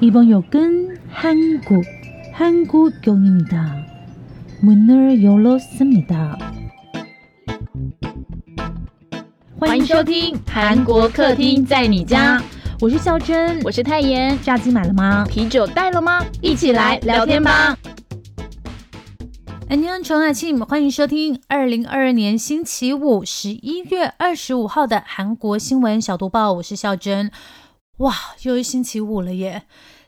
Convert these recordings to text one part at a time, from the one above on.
이번 역은 한국, 한국역입니다. 문을 열었습니다. 欢迎收听韩国客厅在你家，我是孝珍，我是泰妍。炸鸡买了吗？啤酒带了吗？一起来聊天吧。安妮安宠爱庆，欢迎收听二零二二年星期五十一月二十五号的韩国新闻小读报。我是孝珍。 哇，又是星期五了耶！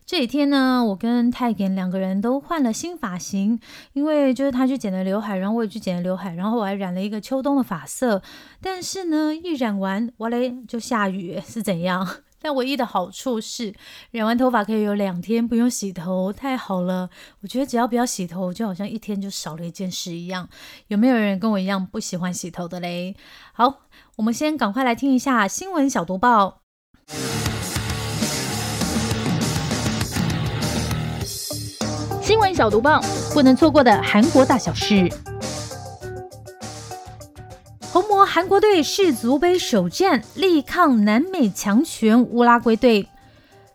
这几天呢，我跟泰妍两个人都换了新发型，因为就是他去剪了刘海，然后我也去剪了刘海，然后我还染了一个秋冬的发色。但是呢，一染完，哇嘞，就下雨，是怎样？但唯一的好处是，染完头发可以有两天不用洗头，太好了！我觉得只要不要洗头，就好像一天就少了一件事一样。有没有人跟我一样不喜欢洗头的嘞？好，我们先赶快来听一下新闻小读报。新闻小读报，不能错过的韩国大小事。红魔韩国队世足杯首战力抗南美强权乌拉圭队。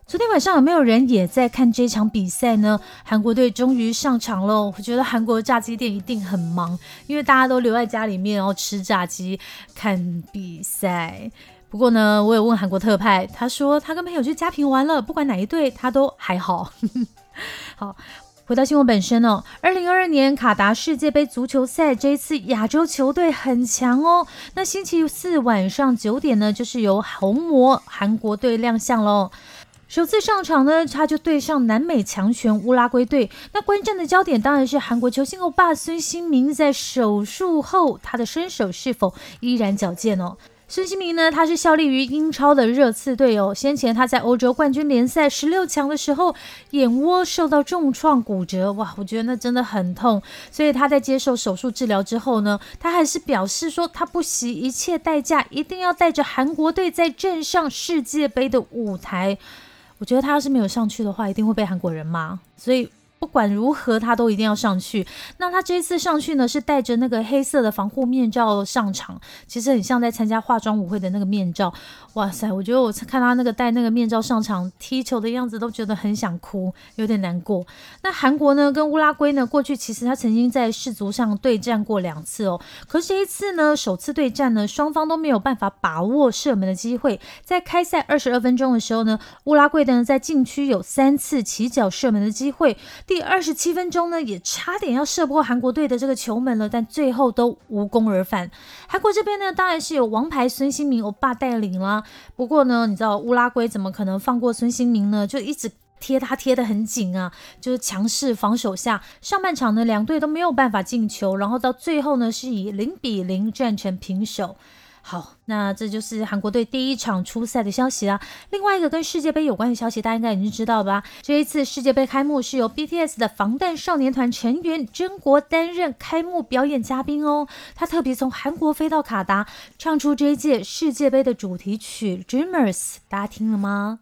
昨天晚上有没有人也在看这场比赛呢？韩国队终于上场了，我觉得韩国炸鸡店一定很忙，因为大家都留在家里面然后吃炸鸡看比赛。不过呢，我有问韩国特派，他说他跟朋友去嘉平玩了，不管哪一队他都还好。好。回到新闻本身哦，二零二二年卡达世界杯足球赛，这一次亚洲球队很强哦。那星期四晚上九点呢，就是由红魔韩国队亮相喽。首次上场呢，他就对上南美强权乌拉圭队。那观战的焦点当然是韩国球星欧巴孙兴民在手术后，他的身手是否依然矫健哦。孙兴民呢，他是效力于英超的热刺队哦。先前他在欧洲冠军联赛十六强的时候，眼窝受到重创骨折，哇，我觉得那真的很痛。所以他在接受手术治疗之后呢，他还是表示说，他不惜一切代价，一定要带着韩国队再站上世界杯的舞台。我觉得他要是没有上去的话，一定会被韩国人骂。所以。不管如何，他都一定要上去。那他这一次上去呢，是戴着那个黑色的防护面罩上场，其实很像在参加化妆舞会的那个面罩。哇塞，我觉得我看他那个戴那个面罩上场踢球的样子，都觉得很想哭，有点难过。那韩国呢，跟乌拉圭呢，过去其实他曾经在世足上对战过两次哦。可是一次呢，首次对战呢，双方都没有办法把握射门的机会。在开赛二十二分钟的时候呢，乌拉圭呢在禁区有三次起脚射门的机会。第二十七分钟呢，也差点要射破韩国队的这个球门了，但最后都无功而返。韩国这边呢，当然是有王牌孙兴民欧巴带领啦。不过呢，你知道乌拉圭怎么可能放过孙兴民呢？就一直贴他贴得很紧啊，就是强势防守下，上半场呢两队都没有办法进球，然后到最后呢是以零比零战成平手。好，那这就是韩国队第一场初赛的消息啦。另外一个跟世界杯有关的消息，大家应该已经知道吧？这一次世界杯开幕是由 BTS 的防弹少年团成员真国担任开幕表演嘉宾哦。他特别从韩国飞到卡达，唱出这一届世界杯的主题曲《Dreamers》，大家听了吗？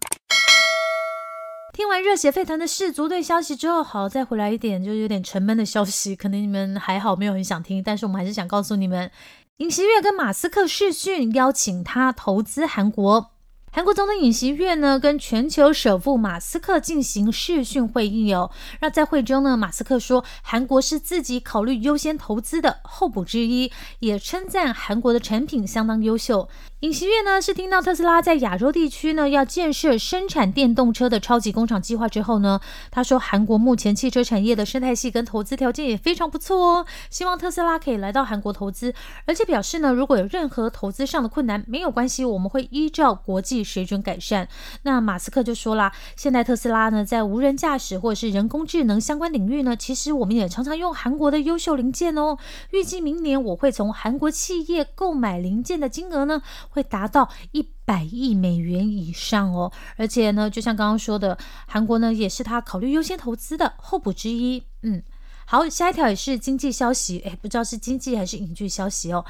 听完热血沸腾的世足队消息之后，好，再回来一点就有点沉闷的消息，可能你们还好没有很想听，但是我们还是想告诉你们。尹锡悦跟马斯克视讯，邀请他投资韩国。韩国总统尹锡悦呢，跟全球首富马斯克进行视讯会议哦。那在会中呢，马斯克说，韩国是自己考虑优先投资的候补之一，也称赞韩国的产品相当优秀。尹锡悦呢是听到特斯拉在亚洲地区呢要建设生产电动车的超级工厂计划之后呢，他说韩国目前汽车产业的生态系跟投资条件也非常不错哦，希望特斯拉可以来到韩国投资，而且表示呢如果有任何投资上的困难没有关系，我们会依照国际水准改善。那马斯克就说啦，现在特斯拉呢在无人驾驶或者是人工智能相关领域呢，其实我们也常常用韩国的优秀零件哦。预计明年我会从韩国企业购买零件的金额呢。会达到一百亿美元以上哦，而且呢，就像刚刚说的，韩国呢也是他考虑优先投资的候补之一。嗯，好，下一条也是经济消息，哎，不知道是经济还是影剧消息哦。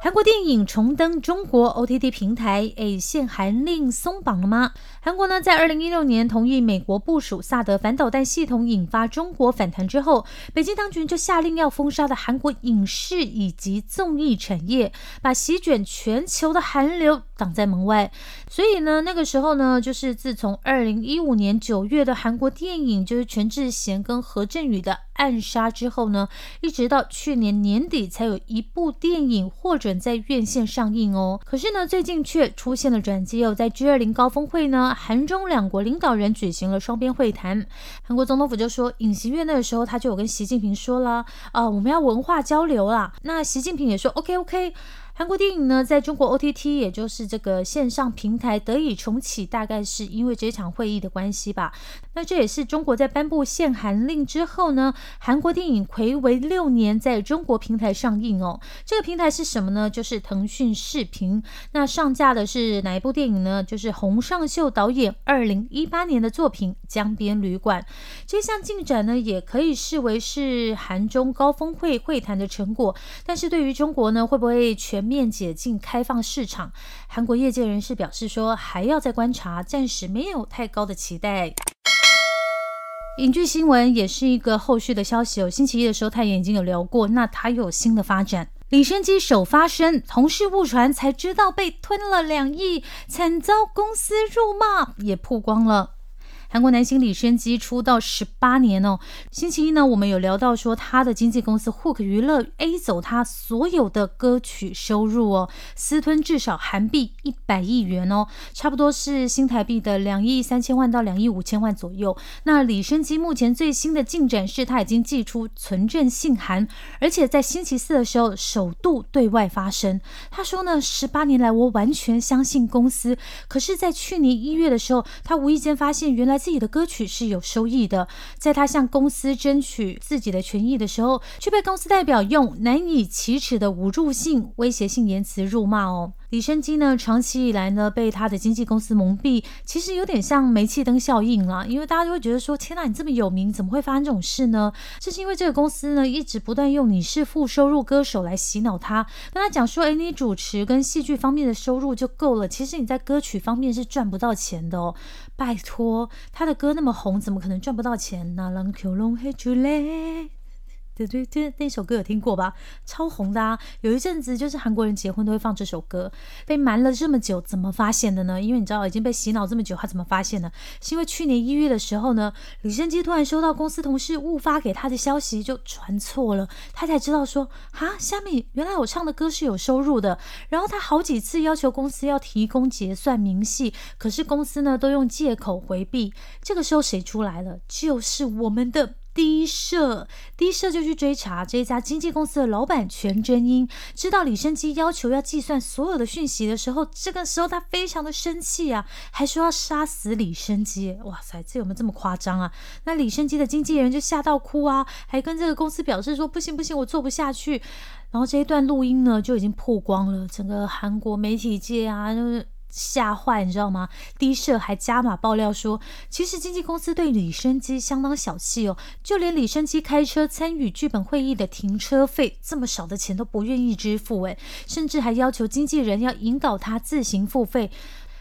韩国电影重登中国 OTT 平台，诶，限韩令松绑了吗？韩国呢，在二零一六年同意美国部署萨德反导弹系统，引发中国反弹之后，北京当局就下令要封杀的韩国影视以及综艺产业，把席卷全球的韩流挡在门外。所以呢，那个时候呢，就是自从二零一五年九月的韩国电影，就是全智贤跟何振宇的。暗杀之后呢，一直到去年年底才有一部电影获准在院线上映哦。可是呢，最近却出现了转机哦，在 G 二零高峰会呢，韩中两国领导人举行了双边会谈。韩国总统府就说，尹锡悦那个时候他就有跟习近平说了，啊，我们要文化交流啦。那习近平也说，OK OK。韩国电影呢，在中国 OTT，也就是这个线上平台得以重启，大概是因为这场会议的关系吧。那这也是中国在颁布限韩令之后呢，韩国电影魁违六年在中国平台上映哦。这个平台是什么呢？就是腾讯视频。那上架的是哪一部电影呢？就是洪尚秀导演二零一八年的作品《江边旅馆》。这项进展呢，也可以视为是韩中高峰会会谈的成果。但是对于中国呢，会不会全？面解禁开放市场，韩国业界人士表示说还要再观察，暂时没有太高的期待。影剧新闻也是一个后续的消息哦，星期一的时候他也已经有聊过，那他有新的发展。李生基首发声，同事误传才知道被吞了两亿，惨遭公司辱骂，也曝光了。韩国男星李宣基出道十八年哦。星期一呢，我们有聊到说他的经纪公司 Hook 娱乐 A 走他所有的歌曲收入哦，私吞至少韩币一百亿元哦，差不多是新台币的两亿三千万到两亿五千万左右。那李宣基目前最新的进展是他已经寄出存证信函，而且在星期四的时候首度对外发声。他说呢，十八年来我完全相信公司，可是，在去年一月的时候，他无意间发现原来。自己的歌曲是有收益的，在他向公司争取自己的权益的时候，却被公司代表用难以启齿的侮辱性、威胁性言辞辱骂哦。李生基呢，长期以来呢被他的经纪公司蒙蔽，其实有点像煤气灯效应啦。因为大家就会觉得说，天呐，你这么有名，怎么会发生这种事呢？这是因为这个公司呢一直不断用你是负收入歌手来洗脑他，跟他讲说，哎，你主持跟戏剧方面的收入就够了，其实你在歌曲方面是赚不到钱的哦。拜托，他的歌那么红，怎么可能赚不到钱呢？对对对，那首歌有听过吧？超红的啊！有一阵子就是韩国人结婚都会放这首歌。被瞒了这么久，怎么发现的呢？因为你知道已经被洗脑这么久，他怎么发现的？是因为去年一月的时候呢，李生基突然收到公司同事误发给他的消息，就传错了，他才知道说啊，虾米原来我唱的歌是有收入的。然后他好几次要求公司要提供结算明细，可是公司呢都用借口回避。这个时候谁出来了？就是我们的。低社，低社就去追查这一家经纪公司的老板全真英，知道李生基要求要计算所有的讯息的时候，这个时候他非常的生气啊，还说要杀死李生基。哇塞，这有没有这么夸张啊？那李生基的经纪人就吓到哭啊，还跟这个公司表示说不行不行，我做不下去。然后这一段录音呢就已经曝光了，整个韩国媒体界啊，就是。吓坏，你知道吗？低社还加码爆料说，其实经纪公司对李生基相当小气哦，就连李生基开车参与剧本会议的停车费这么少的钱都不愿意支付，诶，甚至还要求经纪人要引导他自行付费，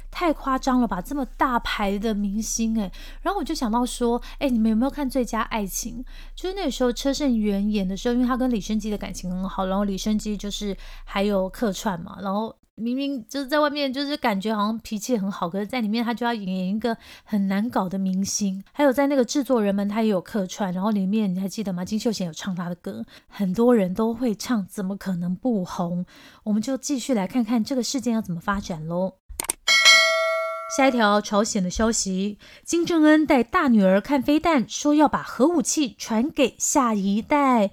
太夸张了吧？这么大牌的明星，诶。然后我就想到说，哎，你们有没有看《最佳爱情》？就是那时候车胜元演的时候，因为他跟李生基的感情很好，然后李生基就是还有客串嘛，然后。明明就是在外面，就是感觉好像脾气很好，可是在里面他就要演一个很难搞的明星。还有在那个制作人们，他也有客串，然后里面你还记得吗？金秀贤有唱他的歌，很多人都会唱，怎么可能不红？我们就继续来看看这个事件要怎么发展喽。下一条朝鲜的消息：金正恩带大女儿看飞弹，说要把核武器传给下一代。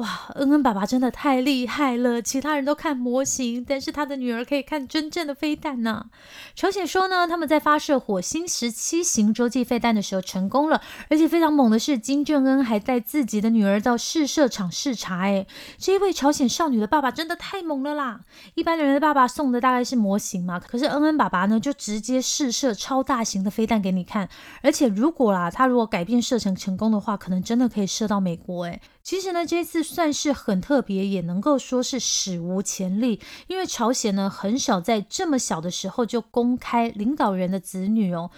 哇，恩恩爸爸真的太厉害了！其他人都看模型，但是他的女儿可以看真正的飞弹呢。朝鲜说呢，他们在发射火星十七型洲际飞弹的时候成功了，而且非常猛的是，金正恩还带自己的女儿到试射场视察。哎，这一位朝鲜少女的爸爸真的太猛了啦！一般人的爸爸送的大概是模型嘛，可是恩恩爸爸呢，就直接试射超大型的飞弹给你看，而且如果啦，他如果改变射程成功的话，可能真的可以射到美国。哎。其实呢，这次算是很特别，也能够说是史无前例。因为朝鲜呢，很少在这么小的时候就公开领导人的子女哦。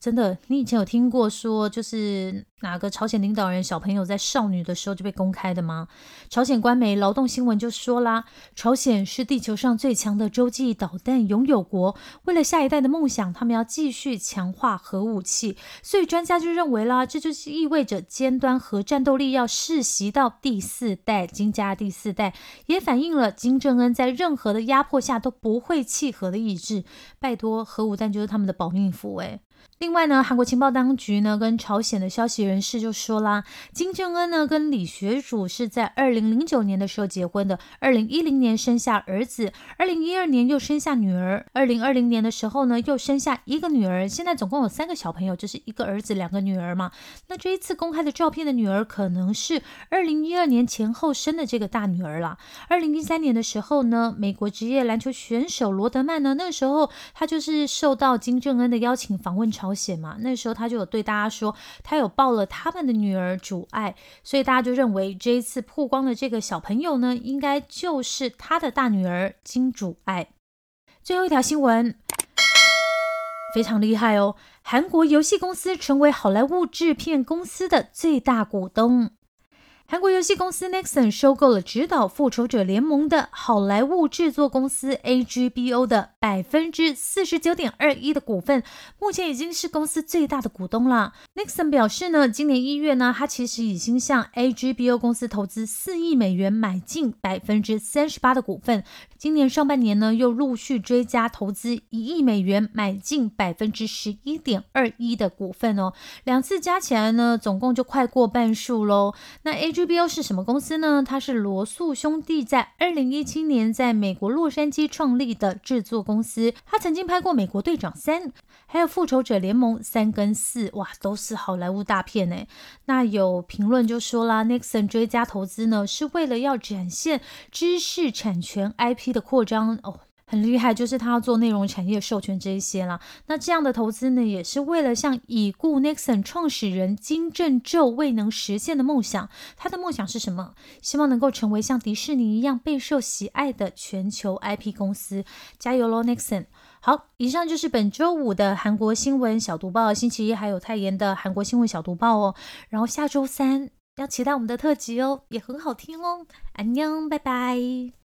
真的，你以前有听过说，就是哪个朝鲜领导人小朋友在少女的时候就被公开的吗？朝鲜官媒劳动新闻就说啦，朝鲜是地球上最强的洲际导弹拥有国，为了下一代的梦想，他们要继续强化核武器。所以专家就认为啦，这就是意味着尖端核战斗力要世袭到第四代，金家第四代，也反映了金正恩在任何的压迫下都不会弃核的意志。拜托，核武弹就是他们的保命符，诶。另外呢，韩国情报当局呢跟朝鲜的消息人士就说啦，金正恩呢跟李学儒是在二零零九年的时候结婚的，二零一零年生下儿子，二零一二年又生下女儿，二零二零年的时候呢又生下一个女儿，现在总共有三个小朋友，就是一个儿子两个女儿嘛。那这一次公开的照片的女儿可能是二零一二年前后生的这个大女儿啦。二零一三年的时候呢，美国职业篮球选手罗德曼呢，那个时候他就是受到金正恩的邀请访问。朝鲜嘛，那时候他就有对大家说，他有抱了他们的女儿主爱，所以大家就认为这一次曝光的这个小朋友呢，应该就是他的大女儿金主爱。最后一条新闻非常厉害哦，韩国游戏公司成为好莱坞制片公司的最大股东。韩国游戏公司 Nexon 收购了指导《复仇者联盟》的好莱坞制作公司 AGBO 的百分之四十九点二一的股份，目前已经是公司最大的股东了。Nexon 表示呢，今年一月呢，他其实已经向 AGBO 公司投资四亿美元买进百分之三十八的股份。今年上半年呢，又陆续追加投资一亿美元，买进百分之十一点二一的股份哦。两次加起来呢，总共就快过半数喽。那 AG GBO 是什么公司呢？它是罗素兄弟在二零一七年在美国洛杉矶创立的制作公司。他曾经拍过《美国队长三》，还有《复仇者联盟三》跟四，哇，都是好莱坞大片呢。那有评论就说啦，Nixon 追加投资呢，是为了要展现知识产权 IP。的扩张哦，很厉害，就是他要做内容产业授权这一些啦。那这样的投资呢，也是为了向已故 Nixon 创始人金正昼未能实现的梦想。他的梦想是什么？希望能够成为像迪士尼一样备受喜爱的全球 IP 公司。加油喽，Nixon！好，以上就是本周五的韩国新闻小读报。星期一还有泰妍的韩国新闻小读报哦。然后下周三要期待我们的特辑哦，也很好听哦。安妞，拜拜。